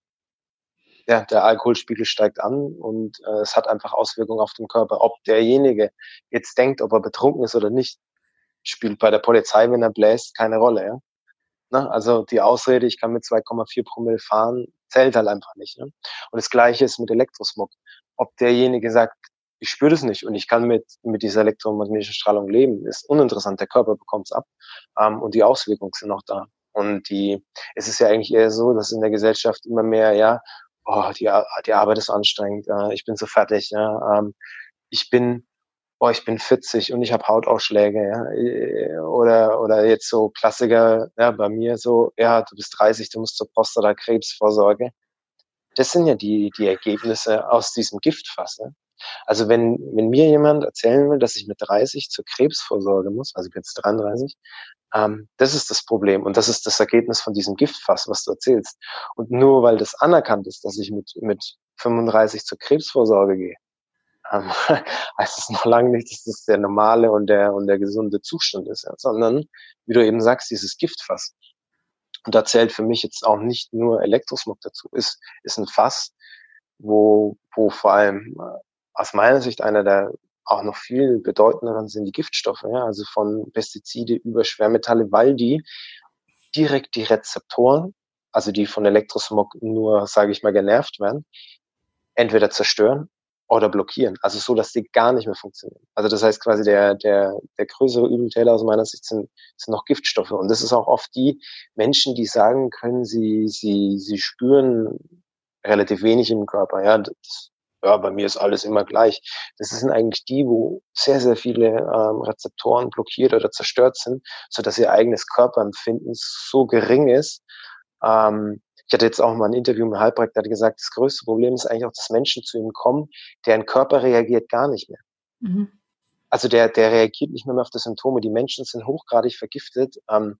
ja, der Alkoholspiegel steigt an und äh, es hat einfach Auswirkungen auf den Körper. Ob derjenige jetzt denkt, ob er betrunken ist oder nicht, spielt bei der Polizei, wenn er bläst, keine Rolle. Ja? Ne? Also die Ausrede, ich kann mit 2,4 Promille fahren, zählt halt einfach nicht. Ne? Und das Gleiche ist mit Elektrosmog. Ob derjenige sagt, ich spüre das nicht und ich kann mit, mit dieser elektromagnetischen Strahlung leben, ist uninteressant. Der Körper bekommt es ab ähm, und die Auswirkungen sind auch da. Und die, es ist ja eigentlich eher so, dass in der Gesellschaft immer mehr, ja, oh, die, die Arbeit ist anstrengend, äh, ich bin so fertig, ja, ähm, ich bin, oh, ich bin 40 und ich habe Hautausschläge, ja, äh, oder, oder jetzt so Klassiker, ja, bei mir so, ja, du bist 30, du musst zur Prostatakrebsvorsorge. Das sind ja die, die Ergebnisse aus diesem Giftfass. Ne? Also wenn, wenn mir jemand erzählen will, dass ich mit 30 zur Krebsvorsorge muss, also ich bin jetzt 33, ähm, das ist das Problem und das ist das Ergebnis von diesem Giftfass, was du erzählst. Und nur weil das anerkannt ist, dass ich mit, mit 35 zur Krebsvorsorge gehe, ähm, heißt es noch lange nicht, dass das der normale und der, und der gesunde Zustand ist, ja, sondern, wie du eben sagst, dieses Giftfass. Und da zählt für mich jetzt auch nicht nur Elektrosmog dazu, ist, ist ein Fass, wo, wo vor allem äh, aus meiner Sicht einer der auch noch viel bedeutenderen sind die Giftstoffe, ja, also von Pestizide über Schwermetalle, weil die direkt die Rezeptoren, also die von Elektrosmog nur, sage ich mal, genervt werden, entweder zerstören oder blockieren. Also so, dass die gar nicht mehr funktionieren. Also das heißt quasi der, der, der größere Übeltäter aus meiner Sicht sind, sind noch Giftstoffe. Und das ist auch oft die Menschen, die sagen können, sie, sie, sie spüren relativ wenig im Körper. Ja, das ja, bei mir ist alles immer gleich. Das sind eigentlich die, wo sehr, sehr viele ähm, Rezeptoren blockiert oder zerstört sind, so dass ihr eigenes Körperempfinden so gering ist. Ähm, ich hatte jetzt auch mal ein Interview mit Halbrecht, der hat gesagt, das größte Problem ist eigentlich auch, dass Menschen zu ihm kommen, deren Körper reagiert gar nicht mehr. Mhm. Also der, der reagiert nicht mehr auf die Symptome. Die Menschen sind hochgradig vergiftet. Ähm,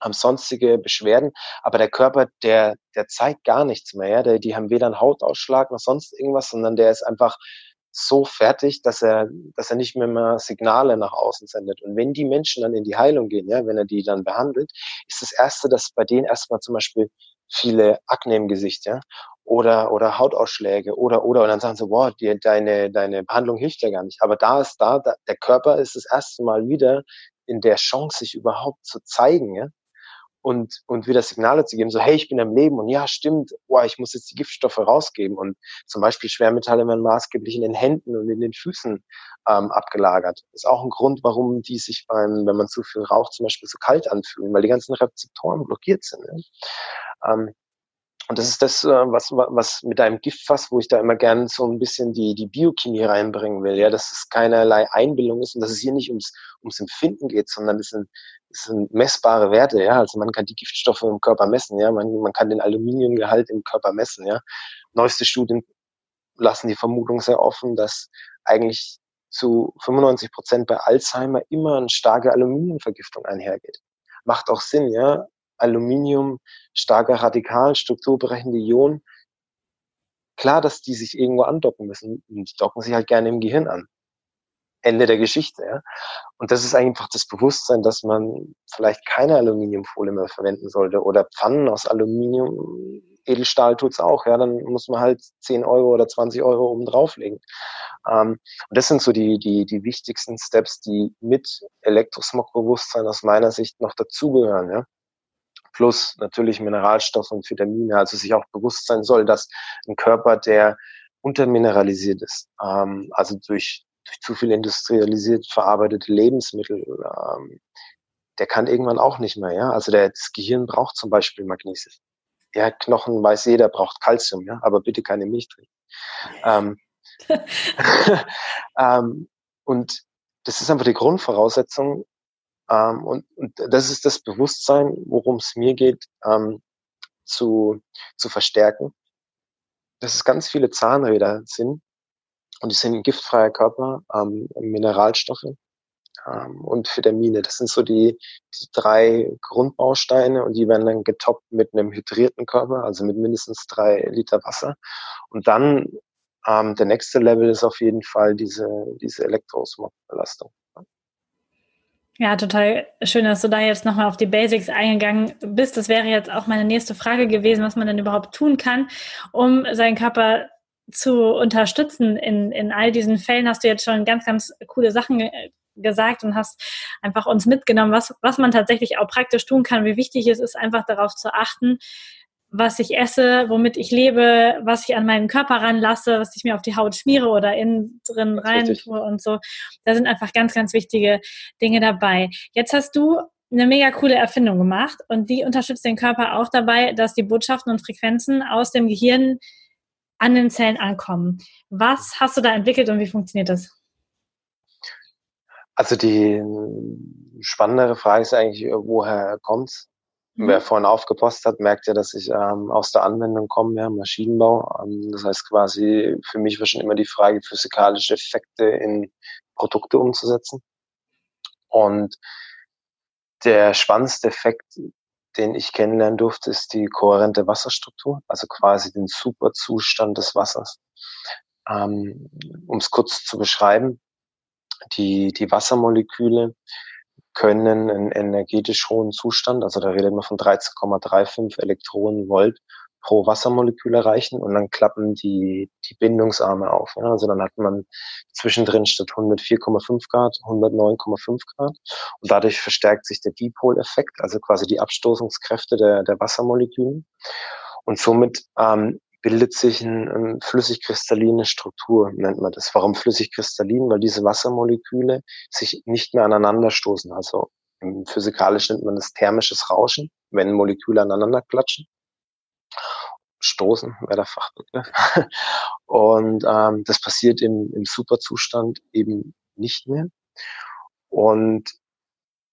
haben sonstige Beschwerden, aber der Körper, der, der zeigt gar nichts mehr. Ja? Der, die haben weder einen Hautausschlag noch sonst irgendwas, sondern der ist einfach so fertig, dass er, dass er nicht mehr, mehr Signale nach außen sendet. Und wenn die Menschen dann in die Heilung gehen, ja, wenn er die dann behandelt, ist das Erste, dass bei denen erstmal zum Beispiel viele Akne im Gesicht, ja, oder, oder Hautausschläge oder, oder, und dann sagen sie, wow, die, deine, deine Behandlung hilft ja gar nicht. Aber da ist da, da, der Körper ist das erste Mal wieder in der Chance, sich überhaupt zu zeigen, ja und, und wieder Signale zu geben, so, hey, ich bin am Leben und ja, stimmt, boah, ich muss jetzt die Giftstoffe rausgeben und zum Beispiel Schwermetalle werden maßgeblich in den Händen und in den Füßen ähm, abgelagert. Ist auch ein Grund, warum die sich beim, wenn man zu viel raucht, zum Beispiel so kalt anfühlen, weil die ganzen Rezeptoren blockiert sind. Ne? Ähm, und das ist das, äh, was, was mit einem Giftfass, wo ich da immer gerne so ein bisschen die, die Biochemie reinbringen will, ja, dass es keinerlei Einbildung ist und dass es hier nicht ums, ums Empfinden geht, sondern es sind, es sind messbare Werte, ja. Also man kann die Giftstoffe im Körper messen, ja. Man, man kann den Aluminiumgehalt im Körper messen, ja. Neueste Studien lassen die Vermutung sehr offen, dass eigentlich zu 95 Prozent bei Alzheimer immer eine starke Aluminiumvergiftung einhergeht. Macht auch Sinn, ja. Aluminium, starker Radikal, strukturberechende Ionen. Klar, dass die sich irgendwo andocken müssen. Und die docken sich halt gerne im Gehirn an. Ende der Geschichte. Ja? Und das ist einfach das Bewusstsein, dass man vielleicht keine Aluminiumfolie mehr verwenden sollte oder Pfannen aus Aluminium. Edelstahl tut's auch, ja, dann muss man halt 10 Euro oder 20 Euro oben drauflegen. Ähm, und das sind so die, die, die wichtigsten Steps, die mit Elektrosmog-Bewusstsein aus meiner Sicht noch dazugehören. Ja? Plus natürlich Mineralstoffe und Vitamine, also sich auch bewusst sein soll, dass ein Körper, der untermineralisiert ist, ähm, also durch, durch zu viel industrialisiert verarbeitete Lebensmittel, ähm, der kann irgendwann auch nicht mehr, ja. Also der, das Gehirn braucht zum Beispiel Magnesium. Ja, Knochen weiß jeder braucht Kalzium, ja, aber bitte keine Milch trinken. Ähm, ähm, und das ist einfach die Grundvoraussetzung, ähm, und, und das ist das Bewusstsein, worum es mir geht, ähm, zu, zu verstärken. Dass es ganz viele Zahnräder sind und die sind ein giftfreier Körper, ähm, Mineralstoffe ähm, und Vitamine. Das sind so die, die drei Grundbausteine und die werden dann getoppt mit einem hydrierten Körper, also mit mindestens drei Liter Wasser. Und dann ähm, der nächste Level ist auf jeden Fall diese, diese Elektroosmog-Belastung. Ja, total schön, dass du da jetzt nochmal auf die Basics eingegangen bist. Das wäre jetzt auch meine nächste Frage gewesen, was man denn überhaupt tun kann, um seinen Körper zu unterstützen. In, in all diesen Fällen hast du jetzt schon ganz, ganz coole Sachen gesagt und hast einfach uns mitgenommen, was, was man tatsächlich auch praktisch tun kann, wie wichtig es ist, einfach darauf zu achten, was ich esse, womit ich lebe, was ich an meinen Körper ranlasse, was ich mir auf die Haut schmiere oder innen drin rein tue und so. Da sind einfach ganz, ganz wichtige Dinge dabei. Jetzt hast du eine mega coole Erfindung gemacht und die unterstützt den Körper auch dabei, dass die Botschaften und Frequenzen aus dem Gehirn an den Zellen ankommen. Was hast du da entwickelt und wie funktioniert das? Also die spannendere Frage ist eigentlich, woher kommt's? Mhm. Wer vorhin aufgepasst hat, merkt ja, dass ich ähm, aus der Anwendung komme, ja, Maschinenbau. Ähm, das heißt quasi, für mich war schon immer die Frage, physikalische Effekte in Produkte umzusetzen. Und der spannendste Effekt, den ich kennenlernen durfte, ist die kohärente Wasserstruktur, also quasi den Superzustand des Wassers. Ähm, um es kurz zu beschreiben, die, die Wassermoleküle können einen energetisch hohen Zustand, also da redet man von 13,35 Elektronenvolt pro Wassermolekül erreichen und dann klappen die, die Bindungsarme auf. Ja? Also dann hat man zwischendrin statt 104,5 Grad 109,5 Grad und dadurch verstärkt sich der Dipoleffekt, also quasi die Abstoßungskräfte der, der Wassermoleküle und somit ähm, bildet sich eine ein flüssig-kristalline Struktur, nennt man das. Warum flüssig-kristallin? Weil diese Wassermoleküle sich nicht mehr aneinander stoßen. Also Physikalisch nennt man das thermisches Rauschen, wenn Moleküle aneinander klatschen. Stoßen wäre der Fachbegriff. Und ähm, das passiert im, im Superzustand eben nicht mehr. Und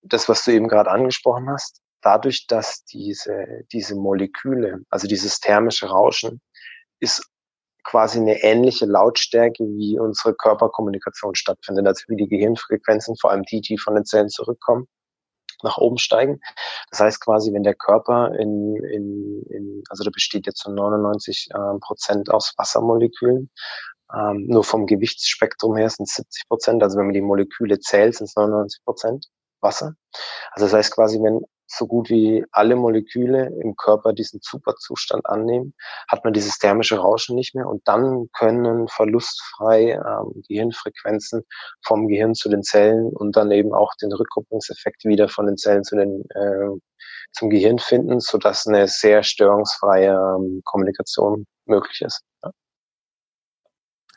das, was du eben gerade angesprochen hast, dadurch, dass diese, diese Moleküle, also dieses thermische Rauschen, ist quasi eine ähnliche Lautstärke, wie unsere Körperkommunikation stattfindet, also wie die Gehirnfrequenzen, vor allem die, die von den Zellen zurückkommen, nach oben steigen. Das heißt quasi, wenn der Körper in, in, in also da besteht jetzt zu 99 äh, Prozent aus Wassermolekülen, ähm, nur vom Gewichtsspektrum her sind es 70 Prozent, also wenn man die Moleküle zählt, sind es 99 Prozent Wasser. Also das heißt quasi, wenn so gut wie alle Moleküle im Körper diesen Superzustand annehmen, hat man dieses thermische Rauschen nicht mehr und dann können verlustfrei ähm, Gehirnfrequenzen vom Gehirn zu den Zellen und dann eben auch den Rückkopplungseffekt wieder von den Zellen zu den äh, zum Gehirn finden, so dass eine sehr störungsfreie ähm, Kommunikation möglich ist. Ja.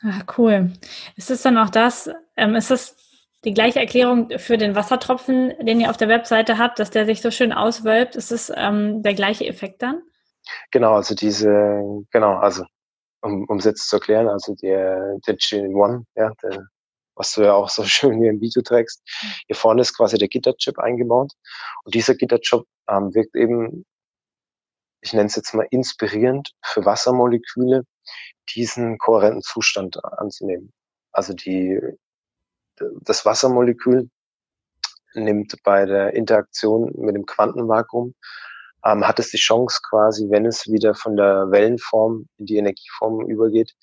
Ah, cool. Ist es dann auch das, ähm, ist es die gleiche Erklärung für den Wassertropfen, den ihr auf der Webseite habt, dass der sich so schön auswölbt. Ist es ähm, der gleiche Effekt dann? Genau, also diese, genau, also um, um es jetzt zu erklären, also der, der Gin One, ja, der, was du ja auch so schön hier im Video trägst, hier vorne ist quasi der Gitterchip eingebaut und dieser Gitterchip ähm, wirkt eben, ich nenne es jetzt mal inspirierend für Wassermoleküle, diesen kohärenten Zustand anzunehmen. Also die das Wassermolekül nimmt bei der Interaktion mit dem Quantenvakuum, ähm, hat es die Chance quasi, wenn es wieder von der Wellenform in die Energieform übergeht,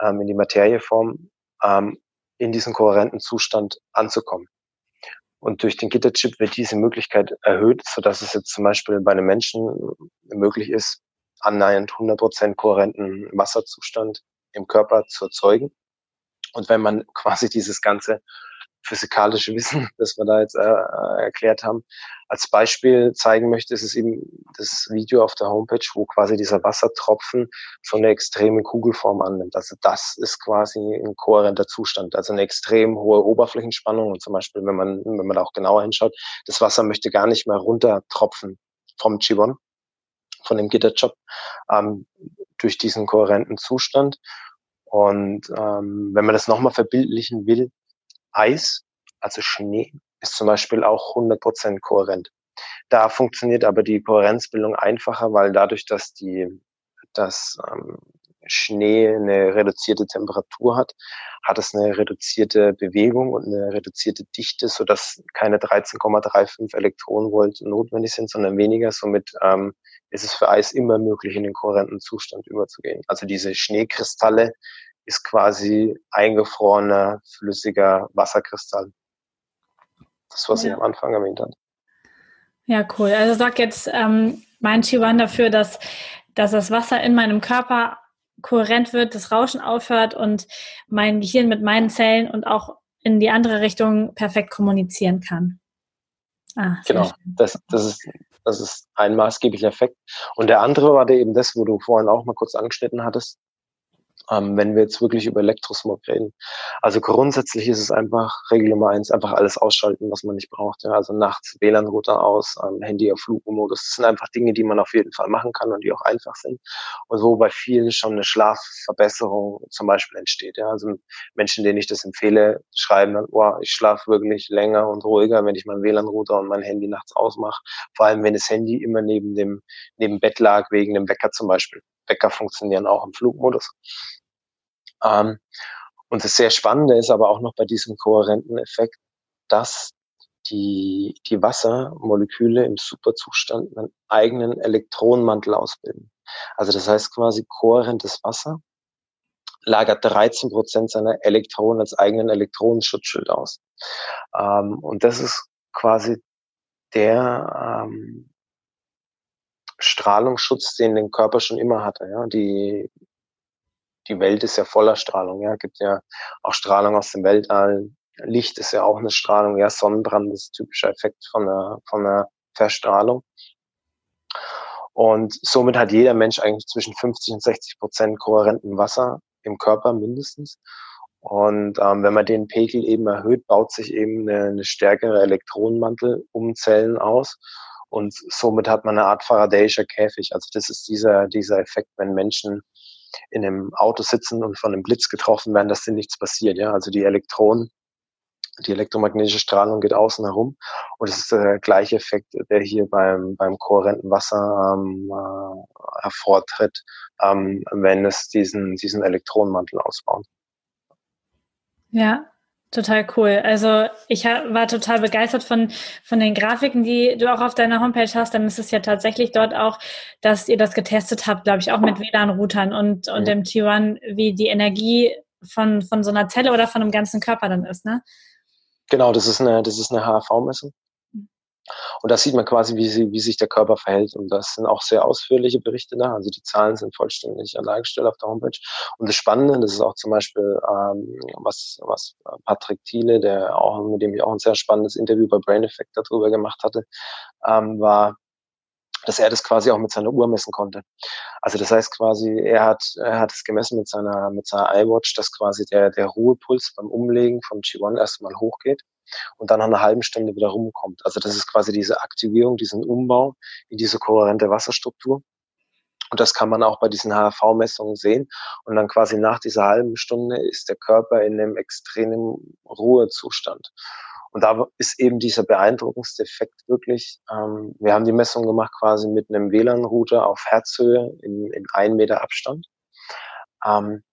ähm, in die Materieform, ähm, in diesen kohärenten Zustand anzukommen. Und durch den Gitterchip wird diese Möglichkeit erhöht, so dass es jetzt zum Beispiel bei einem Menschen möglich ist, annähernd 100% kohärenten Wasserzustand im Körper zu erzeugen. Und wenn man quasi dieses ganze physikalische Wissen, das wir da jetzt äh, äh, erklärt haben, als Beispiel zeigen möchte, ist es eben das Video auf der Homepage, wo quasi dieser Wassertropfen so eine extreme Kugelform annimmt. Also das ist quasi ein kohärenter Zustand, also eine extrem hohe Oberflächenspannung. Und zum Beispiel, wenn man, wenn man da auch genauer hinschaut, das Wasser möchte gar nicht mehr runtertropfen vom Chibon, von dem Gitterjob, ähm, durch diesen kohärenten Zustand. Und ähm, wenn man das nochmal verbildlichen will, Eis, also Schnee, ist zum Beispiel auch 100% kohärent. Da funktioniert aber die Kohärenzbildung einfacher, weil dadurch, dass die, dass ähm, Schnee eine reduzierte Temperatur hat, hat es eine reduzierte Bewegung und eine reduzierte Dichte, so dass keine 13,35 Elektronenvolt notwendig sind, sondern weniger. Somit ähm, ist es für Eis immer möglich, in den kohärenten Zustand überzugehen. Also diese Schneekristalle ist quasi eingefrorener, flüssiger Wasserkristall. Das, was ja. ich am Anfang erwähnt habe. Ja, cool. Also sag jetzt ähm, mein Chiwan dafür, dass, dass das Wasser in meinem Körper kohärent wird, das Rauschen aufhört und mein Gehirn mit meinen Zellen und auch in die andere Richtung perfekt kommunizieren kann. Ah, genau, das, das, ist, das ist ein maßgeblicher Effekt. Und der andere war der eben das, wo du vorhin auch mal kurz angeschnitten hattest, ähm, wenn wir jetzt wirklich über Elektrosmog reden. Also grundsätzlich ist es einfach Regel Nummer eins, einfach alles ausschalten, was man nicht braucht. Ja. Also nachts WLAN-Router aus, ähm, Handy auf Flugmodus. Das sind einfach Dinge, die man auf jeden Fall machen kann und die auch einfach sind. Und wo bei vielen schon eine Schlafverbesserung zum Beispiel entsteht. Ja. Also Menschen, denen ich das empfehle, schreiben dann, oh, ich schlafe wirklich länger und ruhiger, wenn ich meinen WLAN-Router und mein Handy nachts ausmache. Vor allem, wenn das Handy immer neben dem, neben Bett lag, wegen dem Wecker zum Beispiel. Wecker funktionieren auch im Flugmodus. Ähm, und das sehr Spannende ist aber auch noch bei diesem kohärenten Effekt, dass die, die Wassermoleküle im Superzustand einen eigenen Elektronenmantel ausbilden. Also das heißt quasi kohärentes Wasser lagert 13 Prozent seiner Elektronen als eigenen Elektronenschutzschild aus. Ähm, und das ist quasi der ähm, Strahlungsschutz, den den Körper schon immer hatte. Ja? Die die Welt ist ja voller Strahlung. Ja, gibt ja auch Strahlung aus dem Weltall. Licht ist ja auch eine Strahlung. Ja, Sonnenbrand ist ein typischer Effekt von der, von der Verstrahlung. Und somit hat jeder Mensch eigentlich zwischen 50 und 60 Prozent kohärenten Wasser im Körper mindestens. Und ähm, wenn man den Pegel eben erhöht, baut sich eben eine, eine stärkere Elektronenmantel um Zellen aus. Und somit hat man eine Art Faradayischer Käfig. Also das ist dieser, dieser Effekt, wenn Menschen in einem Auto sitzen und von einem Blitz getroffen werden, dass denen nichts passiert. Ja, also die Elektronen, die elektromagnetische Strahlung geht außen herum und es ist der gleiche Effekt, der hier beim beim kohärenten Wasser ähm, äh, hervortritt, ähm, wenn es diesen diesen Elektronenmantel ausbaut. Ja, Total cool. Also ich war total begeistert von, von den Grafiken, die du auch auf deiner Homepage hast. Dann ist es ja tatsächlich dort auch, dass ihr das getestet habt, glaube ich, auch mit WLAN-Routern und, und dem T1, wie die Energie von, von so einer Zelle oder von einem ganzen Körper dann ist, ne? Genau, das ist eine, das ist eine HRV-Messung. Und da sieht man quasi, wie, sie, wie sich der Körper verhält. Und das sind auch sehr ausführliche Berichte da. Also die Zahlen sind vollständig dargestellt auf der Homepage. Und das Spannende, das ist auch zum Beispiel, ähm, was, was Patrick Thiele, der auch, mit dem ich auch ein sehr spannendes Interview bei Brain Effect darüber gemacht hatte, ähm, war, dass er das quasi auch mit seiner Uhr messen konnte. Also das heißt quasi, er hat, er hat es gemessen mit seiner, mit seiner iWatch, dass quasi der, der Ruhepuls beim Umlegen vom G1 erstmal hochgeht und dann nach einer halben Stunde wieder rumkommt. Also das ist quasi diese Aktivierung, diesen Umbau in diese kohärente Wasserstruktur. Und das kann man auch bei diesen HRV-Messungen sehen. Und dann quasi nach dieser halben Stunde ist der Körper in einem extremen Ruhezustand. Und da ist eben dieser beeindruckendste Effekt wirklich, ähm, wir haben die Messung gemacht quasi mit einem WLAN-Router auf Herzhöhe in, in ein Meter Abstand, ähm,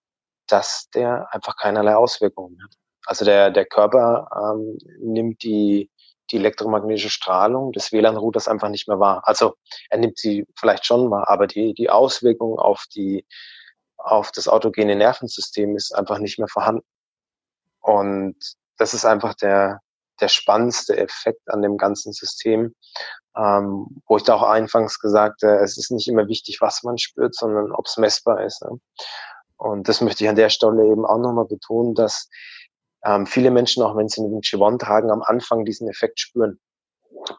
dass der einfach keinerlei Auswirkungen hat. Also der, der Körper ähm, nimmt die, die elektromagnetische Strahlung des WLAN-Routers einfach nicht mehr wahr. Also er nimmt sie vielleicht schon wahr, aber die, die Auswirkung auf die, auf das autogene Nervensystem ist einfach nicht mehr vorhanden. Und das ist einfach der, der spannendste Effekt an dem ganzen System, ähm, wo ich da auch anfangs gesagt habe, es ist nicht immer wichtig, was man spürt, sondern ob es messbar ist. Ne? Und das möchte ich an der Stelle eben auch nochmal betonen, dass ähm, viele Menschen, auch wenn sie einen Chivon tragen, am Anfang diesen Effekt spüren.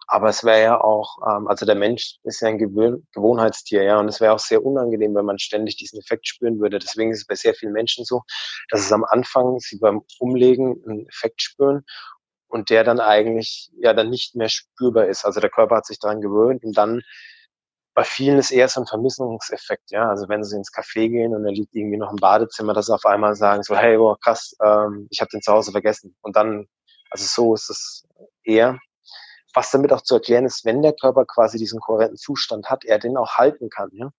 Aber es wäre ja auch, ähm, also der Mensch ist ja ein Gewöhn Gewohnheitstier, ja, und es wäre auch sehr unangenehm, wenn man ständig diesen Effekt spüren würde. Deswegen ist es bei sehr vielen Menschen so, dass es am Anfang sie beim Umlegen einen Effekt spüren und der dann eigentlich ja dann nicht mehr spürbar ist. Also der Körper hat sich daran gewöhnt und dann bei vielen ist eher so ein Vermissungseffekt, ja. Also wenn sie ins Café gehen und da liegt irgendwie noch ein Badezimmer, dass sie auf einmal sagen so, hey, oh, krass, ähm, ich habe den zu Hause vergessen. Und dann, also so ist es eher. Was damit auch zu erklären ist, wenn der Körper quasi diesen kohärenten Zustand hat, er den auch halten kann, ja.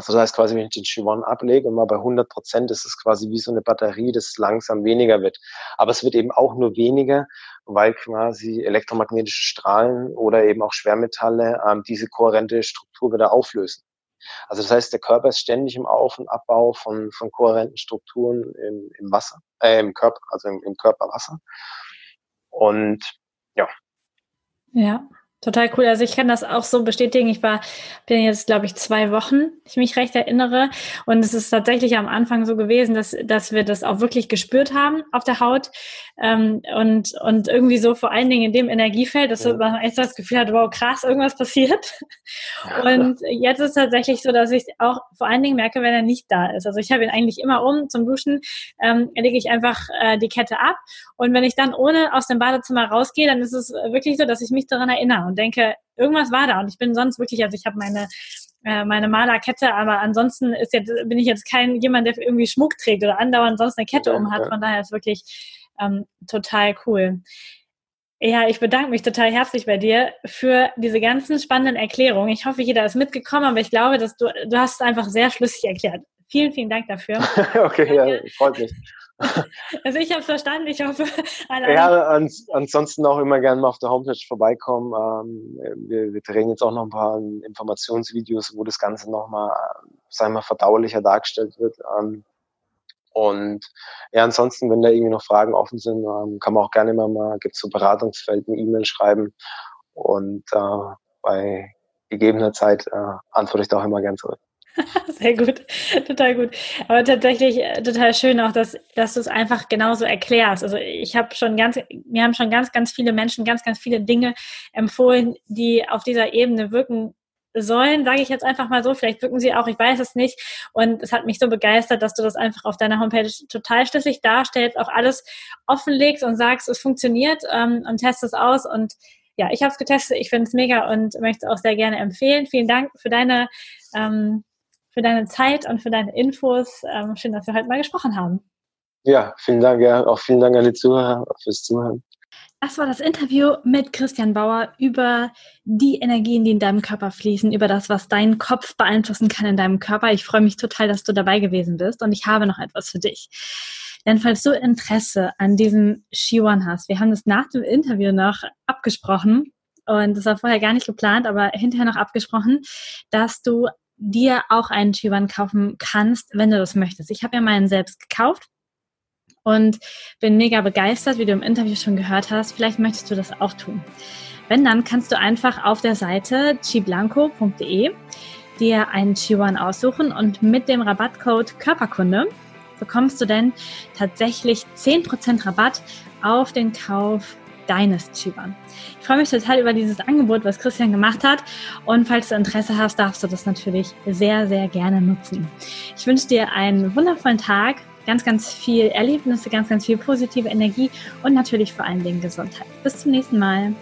Also das heißt quasi, wenn ich den Chiron ablege und mal bei 100 Prozent ist es quasi wie so eine Batterie, das langsam weniger wird. Aber es wird eben auch nur weniger, weil quasi elektromagnetische Strahlen oder eben auch Schwermetalle ähm, diese kohärente Struktur wieder auflösen. Also das heißt, der Körper ist ständig im Auf- und Abbau von, von kohärenten Strukturen im, im Wasser, äh, im Körper, also im, im Körper Wasser. Und ja. Ja, Total cool. Also ich kann das auch so bestätigen. Ich war, bin jetzt, glaube ich, zwei Wochen, ich mich recht erinnere. Und es ist tatsächlich am Anfang so gewesen, dass, dass wir das auch wirklich gespürt haben auf der Haut. Ähm, und, und irgendwie so vor allen Dingen in dem Energiefeld, dass ja. man echt das Gefühl hat, wow, krass, irgendwas passiert. Und jetzt ist es tatsächlich so, dass ich auch vor allen Dingen merke, wenn er nicht da ist. Also ich habe ihn eigentlich immer um zum Duschen, ähm, lege ich einfach äh, die Kette ab. Und wenn ich dann ohne aus dem Badezimmer rausgehe, dann ist es wirklich so, dass ich mich daran erinnere und denke, irgendwas war da. Und ich bin sonst wirklich, also ich habe meine äh, meine Malerkette, aber ansonsten ist jetzt, bin ich jetzt kein jemand, der irgendwie Schmuck trägt oder andauernd sonst eine Kette um hat. Von daher ist wirklich ähm, total cool. Ja, ich bedanke mich total herzlich bei dir für diese ganzen spannenden Erklärungen. Ich hoffe, jeder ist mitgekommen, aber ich glaube, dass du, du hast es einfach sehr schlüssig erklärt. Vielen, vielen Dank dafür. okay, ja, freut mich. Also ich habe es verstanden, ich hoffe. Ja, ans, ansonsten auch immer gerne mal auf der Homepage vorbeikommen. Ähm, wir, wir drehen jetzt auch noch ein paar Informationsvideos, wo das Ganze nochmal, sagen wir, verdaulicher dargestellt wird. Ähm, und ja, ansonsten, wenn da irgendwie noch Fragen offen sind, ähm, kann man auch gerne immer mal, gibt es so Beratungsfeld, eine E-Mail schreiben. Und äh, bei gegebener Zeit äh, antworte ich da auch immer gern zurück. Sehr gut, total gut. Aber tatsächlich äh, total schön auch, dass, dass du es einfach genauso erklärst. Also ich habe schon ganz, mir haben schon ganz, ganz viele Menschen ganz, ganz viele Dinge empfohlen, die auf dieser Ebene wirken sollen, sage ich jetzt einfach mal so. Vielleicht wirken sie auch, ich weiß es nicht. Und es hat mich so begeistert, dass du das einfach auf deiner Homepage total schlüssig darstellst, auch alles offenlegst und sagst, es funktioniert ähm, und test es aus. Und ja, ich habe es getestet, ich finde es mega und möchte es auch sehr gerne empfehlen. Vielen Dank für deine ähm, für deine Zeit und für deine Infos. Ähm, schön, dass wir heute mal gesprochen haben. Ja, vielen Dank. Ja. Auch vielen Dank an die Zuhörer fürs Zuhören. Das war das Interview mit Christian Bauer über die Energien, die in deinem Körper fließen, über das, was deinen Kopf beeinflussen kann in deinem Körper. Ich freue mich total, dass du dabei gewesen bist und ich habe noch etwas für dich. Denn falls du Interesse an diesem Shiwan hast, wir haben das nach dem Interview noch abgesprochen und das war vorher gar nicht geplant, aber hinterher noch abgesprochen, dass du dir auch einen Chiban kaufen kannst, wenn du das möchtest. Ich habe ja meinen selbst gekauft und bin mega begeistert, wie du im Interview schon gehört hast. Vielleicht möchtest du das auch tun. Wenn, dann kannst du einfach auf der Seite chiblanco.de dir einen Chiwan aussuchen und mit dem Rabattcode Körperkunde bekommst du denn tatsächlich 10% Rabatt auf den Kauf deines Chiban. Ich freue mich total über dieses Angebot, was Christian gemacht hat. Und falls du Interesse hast, darfst du das natürlich sehr, sehr gerne nutzen. Ich wünsche dir einen wundervollen Tag, ganz, ganz viel Erlebnisse, ganz, ganz viel positive Energie und natürlich vor allen Dingen Gesundheit. Bis zum nächsten Mal.